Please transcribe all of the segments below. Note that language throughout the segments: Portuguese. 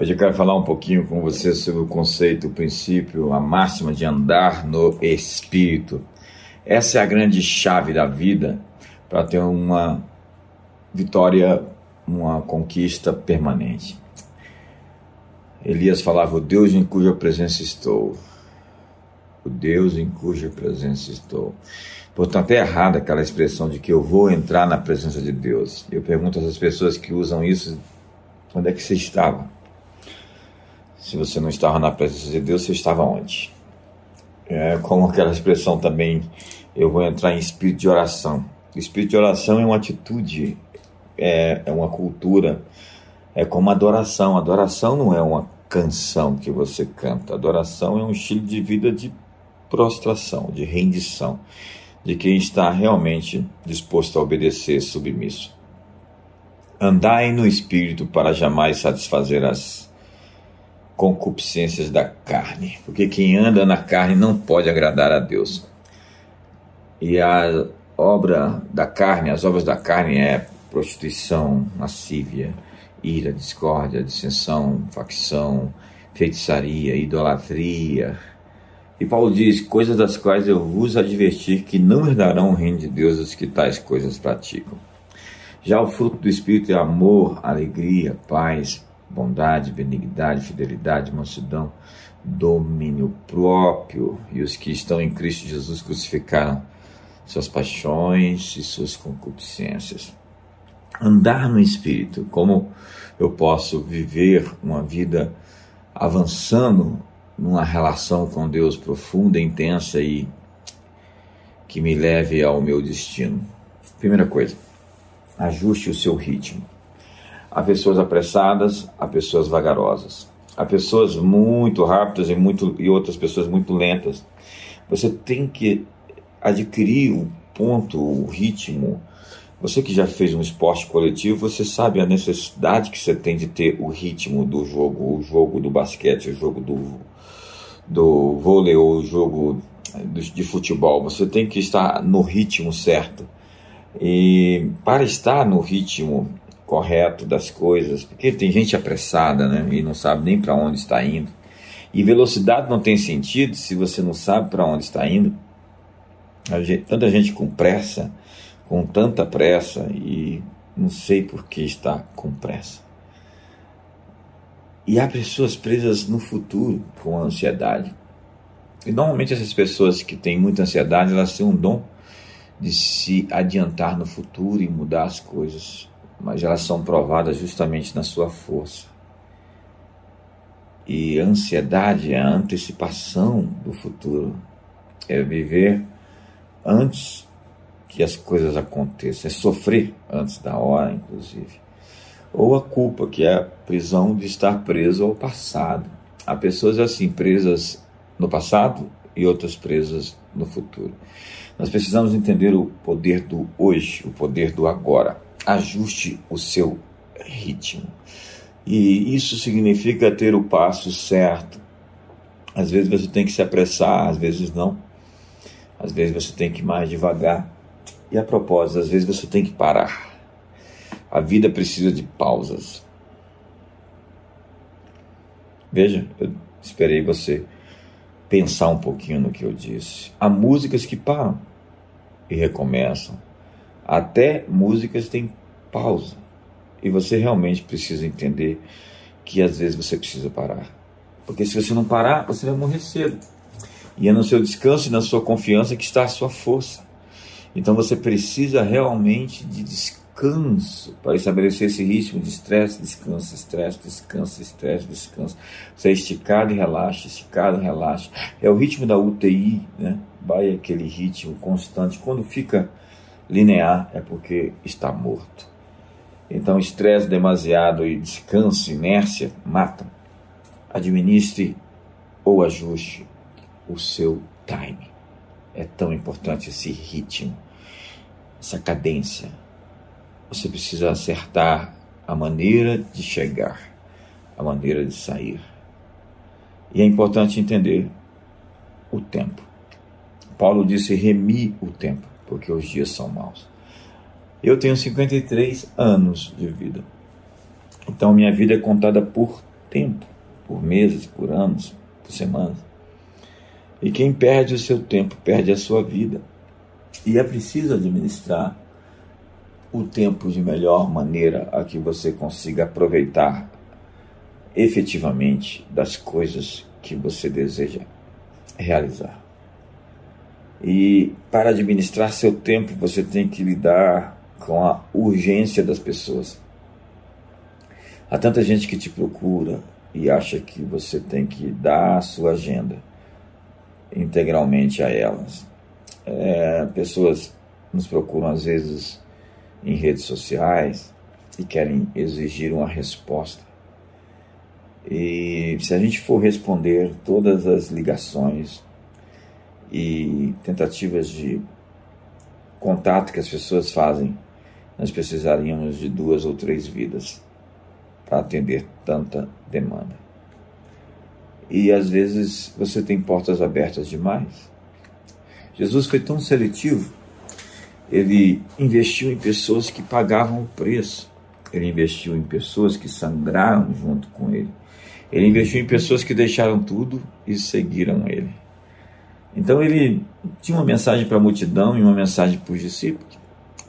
Hoje eu quero falar um pouquinho com você sobre o conceito, o princípio, a máxima de andar no Espírito. Essa é a grande chave da vida para ter uma vitória, uma conquista permanente. Elias falava: O Deus em cuja presença estou. O Deus em cuja presença estou. Portanto, é errada aquela expressão de que eu vou entrar na presença de Deus. Eu pergunto às pessoas que usam isso: onde é que você estava? Se você não estava na presença de Deus, você estava onde? É como aquela expressão também: eu vou entrar em espírito de oração. O espírito de oração é uma atitude, é, é uma cultura, é como adoração. Adoração não é uma canção que você canta. Adoração é um estilo de vida de prostração, de rendição, de quem está realmente disposto a obedecer, submisso. Andai no espírito para jamais satisfazer as concupiscências da carne, porque quem anda na carne não pode agradar a Deus. E a obra da carne, as obras da carne é prostituição, lascívia, ira, discórdia, dissensão, facção, feitiçaria, idolatria, e Paulo diz: Coisas das quais eu vos adverti que não herdarão o reino de Deus os que tais coisas praticam. Já o fruto do Espírito é amor, alegria, paz, bondade, benignidade, fidelidade, mansidão, domínio próprio. E os que estão em Cristo Jesus crucificaram suas paixões e suas concupiscências. Andar no Espírito, como eu posso viver uma vida avançando numa relação com Deus profunda, intensa e que me leve ao meu destino. Primeira coisa, ajuste o seu ritmo. Há pessoas apressadas, há pessoas vagarosas. Há pessoas muito rápidas e, muito, e outras pessoas muito lentas. Você tem que adquirir o ponto, o ritmo. Você que já fez um esporte coletivo, você sabe a necessidade que você tem de ter o ritmo do jogo, o jogo do basquete, o jogo do, do vôlei ou o jogo de futebol. Você tem que estar no ritmo certo. E para estar no ritmo correto das coisas, porque tem gente apressada, né, e não sabe nem para onde está indo. E velocidade não tem sentido se você não sabe para onde está indo. Gente, tanta gente com pressa, com tanta pressa e não sei por que está com pressa. E há pessoas presas no futuro com ansiedade. E normalmente essas pessoas que têm muita ansiedade, elas têm um dom de se adiantar no futuro e mudar as coisas, mas elas são provadas justamente na sua força. E ansiedade é a antecipação do futuro, é viver antes que as coisas aconteçam, é sofrer antes da hora, inclusive ou a culpa, que é a prisão de estar preso ao passado. Há pessoas assim, presas no passado e outras presas no futuro. Nós precisamos entender o poder do hoje, o poder do agora. Ajuste o seu ritmo. E isso significa ter o passo certo. Às vezes você tem que se apressar, às vezes não. Às vezes você tem que ir mais devagar. E a propósito, às vezes você tem que parar a vida precisa de pausas. Veja, eu esperei você pensar um pouquinho no que eu disse. Há músicas que param e recomeçam. Até músicas têm pausa. E você realmente precisa entender que às vezes você precisa parar. Porque se você não parar, você vai morrer cedo. E é no seu descanso e na sua confiança que está a sua força. Então você precisa realmente de descanso para estabelecer esse ritmo de estresse, descanso, estresse, descanso, estresse, descanso. Você é esticado e relaxa, esticado e relaxa. É o ritmo da UTI, né? Vai aquele ritmo constante. Quando fica linear, é porque está morto. Então, estresse demasiado e descanso, inércia, matam. Administre ou ajuste o seu time. É tão importante esse ritmo, essa cadência, você precisa acertar a maneira de chegar, a maneira de sair. E é importante entender o tempo. Paulo disse: remi o tempo, porque os dias são maus. Eu tenho 53 anos de vida. Então minha vida é contada por tempo, por meses, por anos, por semanas. E quem perde o seu tempo perde a sua vida. E é preciso administrar o tempo de melhor maneira a que você consiga aproveitar efetivamente das coisas que você deseja realizar. E para administrar seu tempo, você tem que lidar com a urgência das pessoas. Há tanta gente que te procura e acha que você tem que dar a sua agenda integralmente a elas. É, pessoas nos procuram às vezes em redes sociais e querem exigir uma resposta. E se a gente for responder todas as ligações e tentativas de contato que as pessoas fazem, nós precisaríamos de duas ou três vidas para atender tanta demanda. E às vezes você tem portas abertas demais. Jesus foi tão seletivo, ele investiu em pessoas que pagavam o preço, ele investiu em pessoas que sangraram junto com ele, ele investiu em pessoas que deixaram tudo e seguiram ele. Então ele tinha uma mensagem para a multidão e uma mensagem para os discípulos.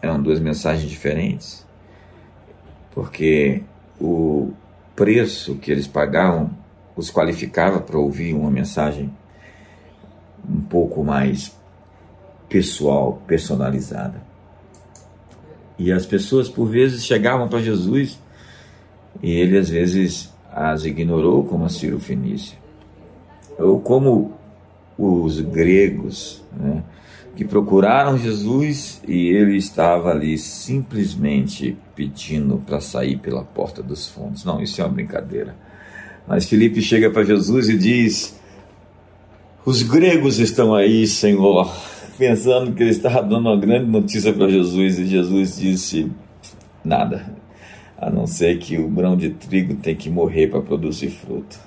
Eram duas mensagens diferentes, porque o preço que eles pagavam os qualificava para ouvir uma mensagem um pouco mais pessoal, personalizada. E as pessoas por vezes chegavam para Jesus e ele às vezes as ignorou como a Ciro Fenícia. Ou como os gregos, né, que procuraram Jesus e ele estava ali simplesmente pedindo para sair pela porta dos fundos. Não, isso é uma brincadeira. Mas Felipe chega para Jesus e diz: Os gregos estão aí, Senhor, pensando que ele estava dando uma grande notícia para Jesus e Jesus disse: Nada, a não ser que o grão de trigo tem que morrer para produzir fruto.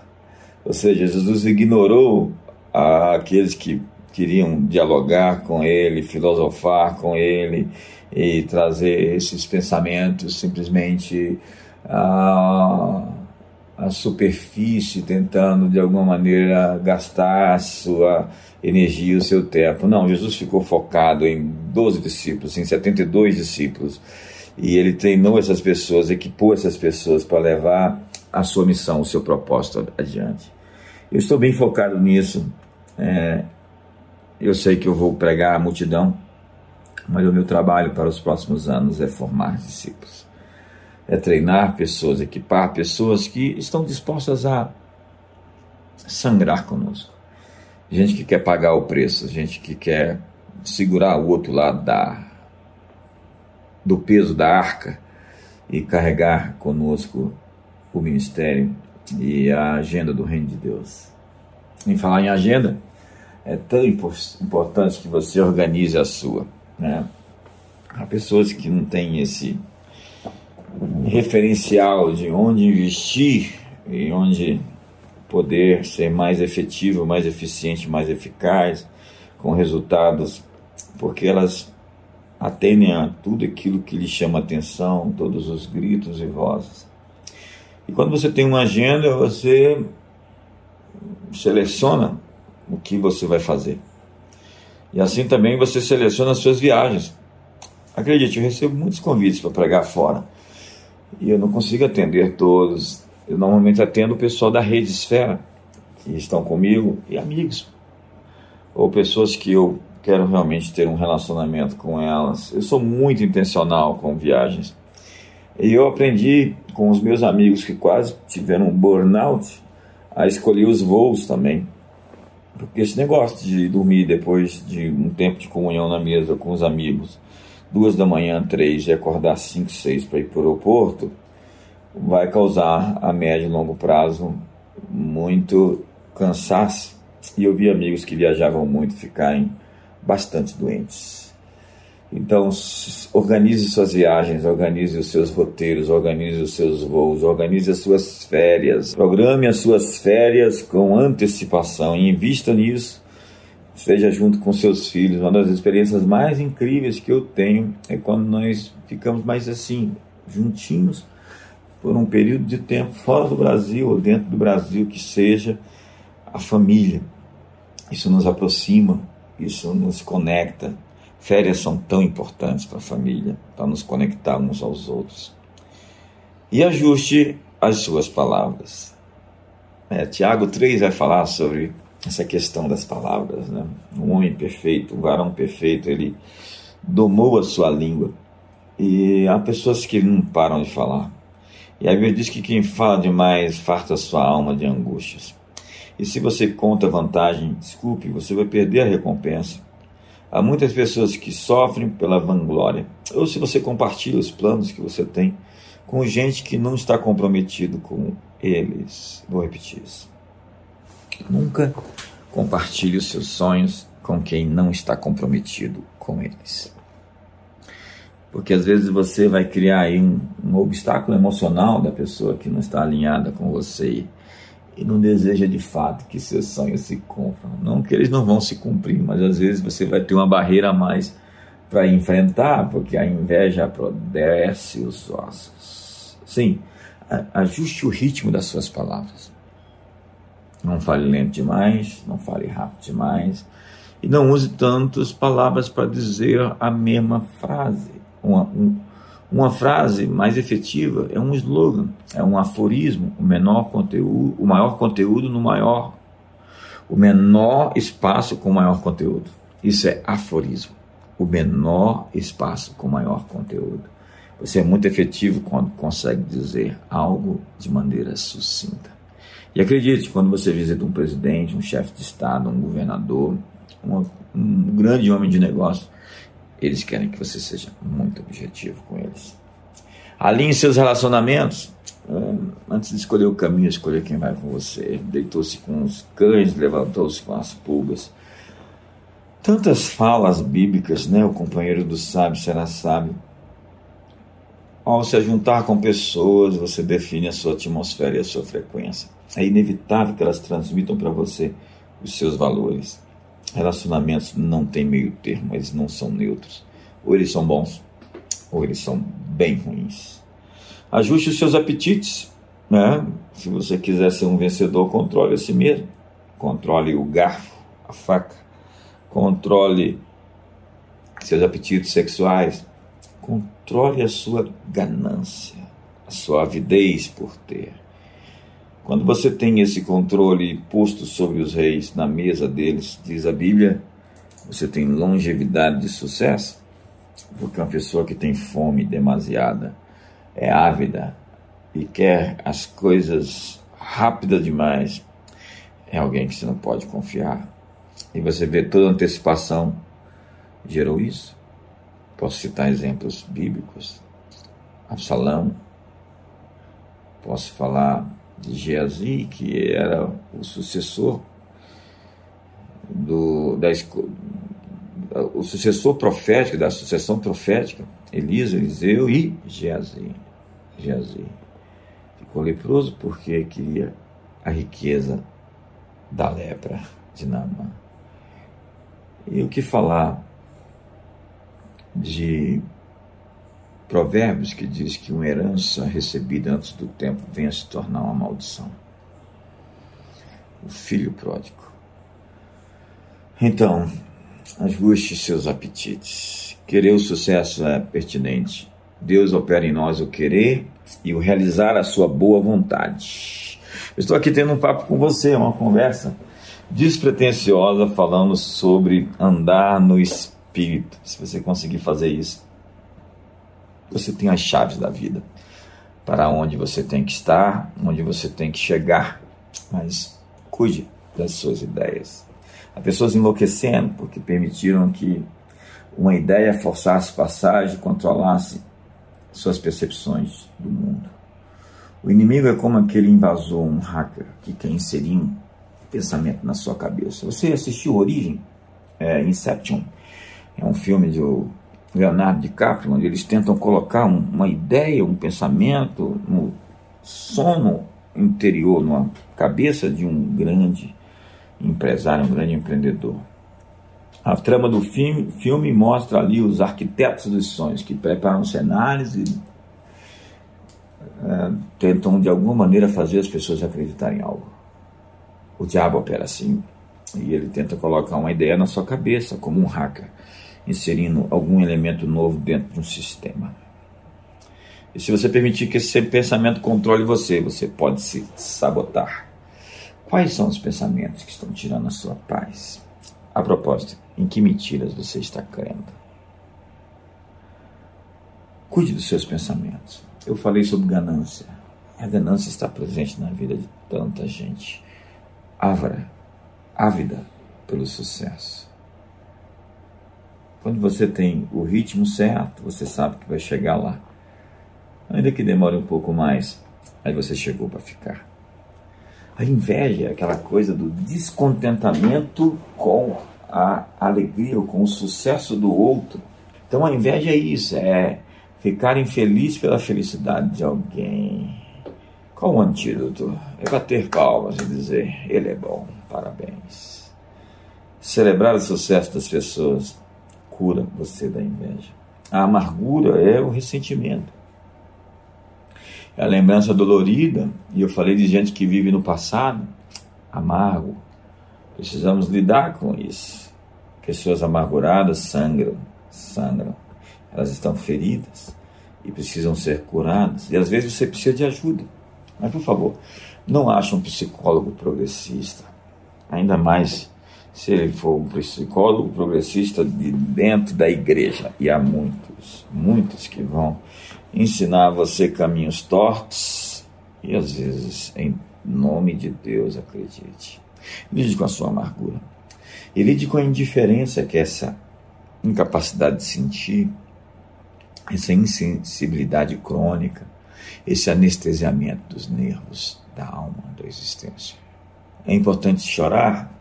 Ou seja, Jesus ignorou aqueles que queriam dialogar com ele, filosofar com ele e trazer esses pensamentos simplesmente à, à superfície, tentando de alguma maneira gastar a sua energia, o seu tempo. Não, Jesus ficou focado em 12 discípulos, em 72 discípulos, e ele treinou essas pessoas, equipou essas pessoas para levar a sua missão, o seu propósito adiante. Eu estou bem focado nisso é, eu sei que eu vou pregar a multidão, mas o meu trabalho para os próximos anos é formar discípulos, é treinar pessoas, equipar pessoas que estão dispostas a sangrar conosco. Gente que quer pagar o preço, gente que quer segurar o outro lado da, do peso da arca e carregar conosco o ministério e a agenda do Reino de Deus. Em falar em agenda, é tão importante que você organize a sua. Né? Há pessoas que não têm esse referencial de onde investir e onde poder ser mais efetivo, mais eficiente, mais eficaz, com resultados, porque elas atendem a tudo aquilo que lhe chama atenção, todos os gritos e vozes. E quando você tem uma agenda, você seleciona o que você vai fazer. E assim também você seleciona as suas viagens. Acredite, eu recebo muitos convites para pregar fora. E eu não consigo atender todos. Eu normalmente atendo o pessoal da rede Esfera, que estão comigo, e amigos. Ou pessoas que eu quero realmente ter um relacionamento com elas. Eu sou muito intencional com viagens. E eu aprendi com os meus amigos que quase tiveram um burnout a escolher os voos também. Porque esse negócio de dormir depois de um tempo de comunhão na mesa com os amigos, duas da manhã, três, e acordar cinco, seis para ir para o aeroporto, vai causar a médio e longo prazo muito cansaço. E eu vi amigos que viajavam muito ficarem bastante doentes. Então, organize suas viagens, organize os seus roteiros, organize os seus voos, organize as suas férias, programe as suas férias com antecipação e invista nisso. Esteja junto com seus filhos. Uma das experiências mais incríveis que eu tenho é quando nós ficamos mais assim, juntinhos, por um período de tempo fora do Brasil ou dentro do Brasil, que seja a família. Isso nos aproxima, isso nos conecta. Férias são tão importantes para a família, para nos conectar uns aos outros. E ajuste as suas palavras. É, Tiago 3 vai falar sobre essa questão das palavras. Né? Um homem perfeito, um varão perfeito, ele domou a sua língua. E há pessoas que não param de falar. E a Bíblia diz que quem fala demais farta sua alma de angústias. E se você conta vantagem, desculpe, você vai perder a recompensa. Há muitas pessoas que sofrem pela vanglória. Ou se você compartilha os planos que você tem com gente que não está comprometido com eles. Vou repetir isso. Nunca compartilhe os seus sonhos com quem não está comprometido com eles. Porque às vezes você vai criar aí um, um obstáculo emocional da pessoa que não está alinhada com você e não deseja de fato que seus sonhos se cumpram. Não que eles não vão se cumprir, mas às vezes você vai ter uma barreira a mais para enfrentar, porque a inveja apodrece os ossos. Sim, ajuste o ritmo das suas palavras. Não fale lento demais, não fale rápido demais. E não use tantas palavras para dizer a mesma frase. Uma, um, uma frase mais efetiva é um slogan, é um aforismo, o menor conteúdo, o maior conteúdo no maior, o menor espaço com maior conteúdo. Isso é aforismo. O menor espaço com maior conteúdo. Você é muito efetivo quando consegue dizer algo de maneira sucinta. E acredite, quando você visita um presidente, um chefe de Estado, um governador, um, um grande homem de negócio, eles querem que você seja muito objetivo com eles. Alinhe seus relacionamentos. Antes de escolher o caminho, escolher quem vai com você. Deitou-se com os cães, levantou-se com as pulgas. Tantas falas bíblicas, né? O companheiro do sábio será sábio. Ao se juntar com pessoas, você define a sua atmosfera e a sua frequência. É inevitável que elas transmitam para você os seus valores. Relacionamentos não têm meio termo, eles não são neutros. Ou eles são bons, ou eles são bem ruins. Ajuste os seus apetites. Né? Se você quiser ser um vencedor, controle a si mesmo. Controle o garfo, a faca. Controle seus apetites sexuais Controle a sua ganância, a sua avidez por ter. Quando você tem esse controle posto sobre os reis na mesa deles, diz a Bíblia, você tem longevidade de sucesso, porque uma pessoa que tem fome demasiada é ávida e quer as coisas rápidas demais, é alguém que você não pode confiar. E você vê toda antecipação gerou isso. Posso citar exemplos bíblicos. Absalão. Posso falar de Geazi, que era o sucessor do, da, o sucessor profético, da sucessão profética, Elisa, Eliseu e Geazi. Geazi. Ficou leproso porque queria a riqueza da lepra de Naamã. E o que falar de Provérbios que diz que uma herança recebida antes do tempo vem a se tornar uma maldição. O filho pródigo. Então, ajuste seus apetites. Querer o sucesso é pertinente. Deus opera em nós o querer e o realizar a sua boa vontade. Eu estou aqui tendo um papo com você, uma conversa despretensiosa falando sobre andar no espírito. Se você conseguir fazer isso, você tem as chaves da vida para onde você tem que estar, onde você tem que chegar. Mas cuide das suas ideias. Há pessoas enlouquecendo porque permitiram que uma ideia forçasse passagem, controlasse suas percepções do mundo. O inimigo é como aquele invasor, um hacker, que quer inserir um pensamento na sua cabeça. Você assistiu Origem, é, Inception? É um filme do Leonardo DiCaprio, onde eles tentam colocar uma ideia, um pensamento no sono interior, numa cabeça de um grande empresário, um grande empreendedor. A trama do filme, filme mostra ali os arquitetos dos sonhos que preparam cenários e é, tentam de alguma maneira fazer as pessoas acreditarem em algo. O diabo opera assim e ele tenta colocar uma ideia na sua cabeça, como um hacker, inserindo algum elemento novo dentro de um sistema. E se você permitir que esse pensamento controle você, você pode se sabotar. Quais são os pensamentos que estão tirando a sua paz? A propósito, em que mentiras você está crendo? Cuide dos seus pensamentos. Eu falei sobre ganância. A ganância está presente na vida de tanta gente. Ávara, ávida pelo sucesso. Quando você tem o ritmo certo, você sabe que vai chegar lá. Ainda que demore um pouco mais, aí você chegou para ficar. A inveja é aquela coisa do descontentamento com a alegria ou com o sucesso do outro. Então a inveja é isso, é ficar infeliz pela felicidade de alguém. Qual o antídoto? É bater palmas e dizer: ele é bom, parabéns. Celebrar o sucesso das pessoas cura você da inveja. A amargura é o ressentimento. É a lembrança dolorida, e eu falei de gente que vive no passado, amargo. Precisamos lidar com isso. Pessoas amarguradas sangram, sangram elas estão feridas e precisam ser curadas. E às vezes você precisa de ajuda. Mas, por favor, não ache um psicólogo progressista. Ainda mais se ele for um psicólogo progressista de dentro da igreja. E há muitos, muitos que vão ensinar você caminhos tortos e às vezes, em nome de Deus, acredite. Lide com a sua amargura. E lide com a indiferença que é essa incapacidade de sentir essa insensibilidade crônica, esse anestesiamento dos nervos da alma, da existência. É importante chorar.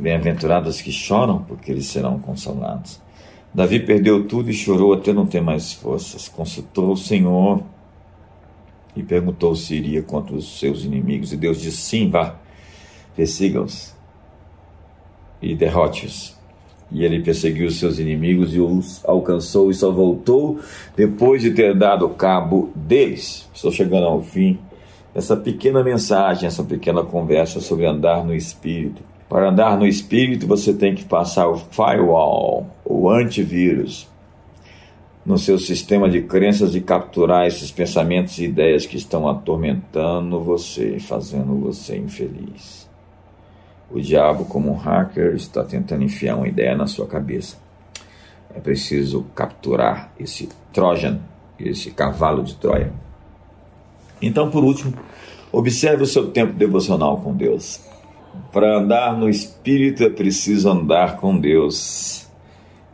Bem-aventurados que choram, porque eles serão consolados. Davi perdeu tudo e chorou até não ter mais forças. Consultou o Senhor e perguntou se iria contra os seus inimigos. E Deus disse: Sim, vá, persiga-os e derrote-os. E ele perseguiu os seus inimigos e os alcançou e só voltou depois de ter dado cabo deles. Estou chegando ao fim dessa pequena mensagem, essa pequena conversa sobre andar no Espírito. Para andar no Espírito, você tem que passar o firewall, o antivírus, no seu sistema de crenças e capturar esses pensamentos e ideias que estão atormentando você, fazendo você infeliz. O diabo, como um hacker, está tentando enfiar uma ideia na sua cabeça. É preciso capturar esse Trojan, esse cavalo de Troia. Então, por último, observe o seu tempo devocional com Deus. Para andar no Espírito é preciso andar com Deus.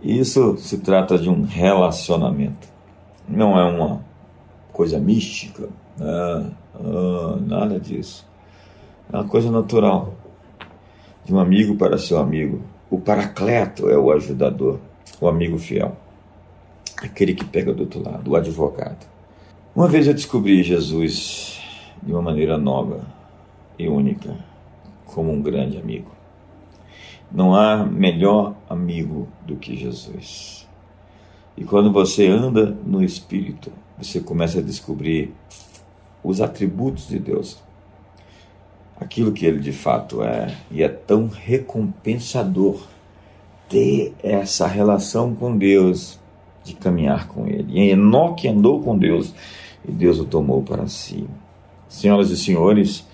Isso se trata de um relacionamento. Não é uma coisa mística, né? ah, nada disso. É uma coisa natural de um amigo para seu amigo. O paracleto é o ajudador, o amigo fiel, aquele que pega do outro lado, o advogado. Uma vez eu descobri Jesus de uma maneira nova e única, como um grande amigo. Não há melhor amigo do que Jesus. E quando você anda no Espírito, você começa a descobrir os atributos de Deus aquilo que ele de fato é, e é tão recompensador ter essa relação com Deus, de caminhar com Ele. E Enoque andou com Deus e Deus o tomou para si. Senhoras e senhores,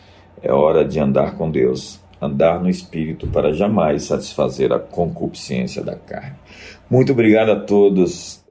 é hora de andar com Deus, andar no Espírito para jamais satisfazer a concupiscência da carne. Muito obrigado a todos